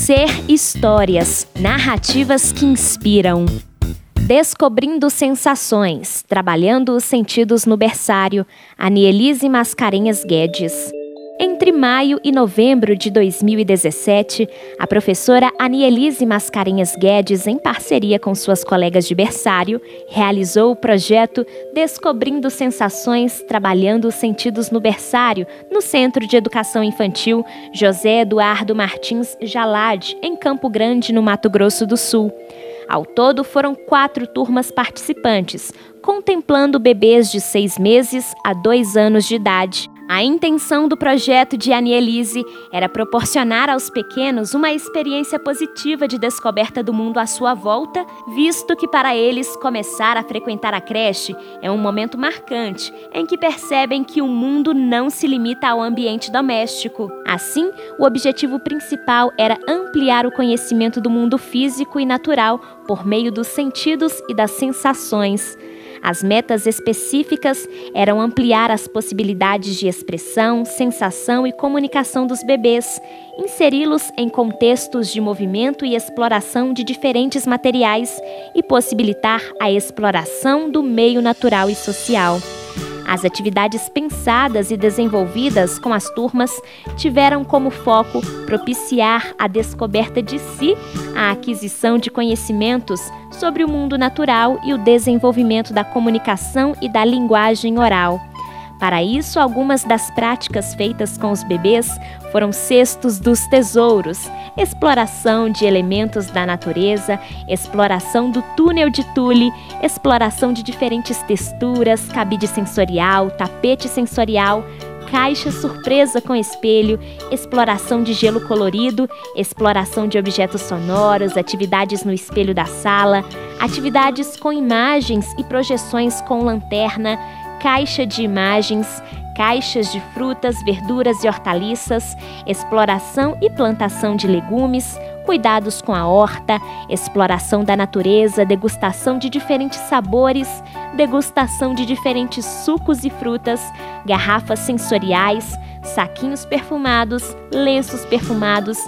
Ser Histórias, narrativas que inspiram. Descobrindo sensações, trabalhando os sentidos no berçário, Anielise Mascarenhas Guedes. Entre maio e novembro de 2017, a professora Anielise Mascarenhas Guedes, em parceria com suas colegas de berçário, realizou o projeto Descobrindo Sensações, Trabalhando os Sentidos no Berçário, no Centro de Educação Infantil José Eduardo Martins Jalad, em Campo Grande, no Mato Grosso do Sul. Ao todo, foram quatro turmas participantes, contemplando bebês de seis meses a dois anos de idade. A intenção do projeto de Anielise era proporcionar aos pequenos uma experiência positiva de descoberta do mundo à sua volta, visto que para eles começar a frequentar a creche é um momento marcante em que percebem que o mundo não se limita ao ambiente doméstico. Assim, o objetivo principal era ampliar o conhecimento do mundo físico e natural por meio dos sentidos e das sensações. As metas específicas eram ampliar as possibilidades de expressão, sensação e comunicação dos bebês, inseri-los em contextos de movimento e exploração de diferentes materiais e possibilitar a exploração do meio natural e social. As atividades pensadas e desenvolvidas com as turmas tiveram como foco propiciar a descoberta de si, a aquisição de conhecimentos sobre o mundo natural e o desenvolvimento da comunicação e da linguagem oral. Para isso, algumas das práticas feitas com os bebês foram cestos dos tesouros, exploração de elementos da natureza, exploração do túnel de tule, exploração de diferentes texturas, cabide sensorial, tapete sensorial, caixa surpresa com espelho, exploração de gelo colorido, exploração de objetos sonoros, atividades no espelho da sala, atividades com imagens e projeções com lanterna, caixa de imagens, caixas de frutas, verduras e hortaliças, exploração e plantação de legumes, cuidados com a horta, exploração da natureza, degustação de diferentes sabores, degustação de diferentes sucos e frutas, garrafas sensoriais, saquinhos perfumados, lenços perfumados,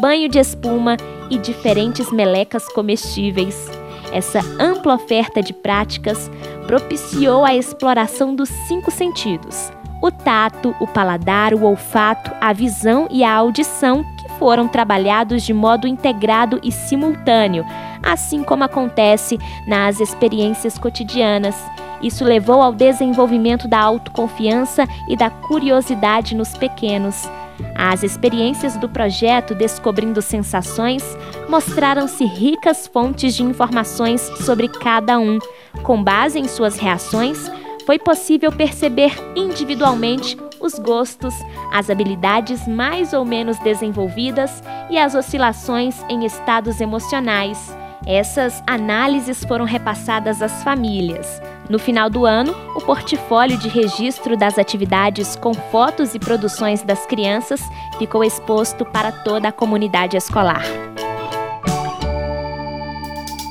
banho de espuma e diferentes melecas comestíveis. Essa ampla oferta de práticas propiciou a exploração dos cinco sentidos: o tato, o paladar, o olfato, a visão e a audição, que foram trabalhados de modo integrado e simultâneo, assim como acontece nas experiências cotidianas. Isso levou ao desenvolvimento da autoconfiança e da curiosidade nos pequenos. As experiências do projeto Descobrindo Sensações mostraram-se ricas fontes de informações sobre cada um. Com base em suas reações, foi possível perceber individualmente os gostos, as habilidades mais ou menos desenvolvidas e as oscilações em estados emocionais. Essas análises foram repassadas às famílias. No final do ano, o portfólio de registro das atividades com fotos e produções das crianças ficou exposto para toda a comunidade escolar.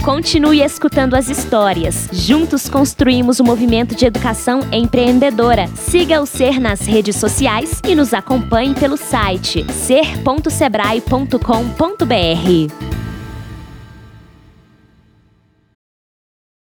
Continue escutando as histórias. Juntos construímos o um movimento de educação empreendedora. Siga o Ser nas redes sociais e nos acompanhe pelo site ser.sebrae.com.br.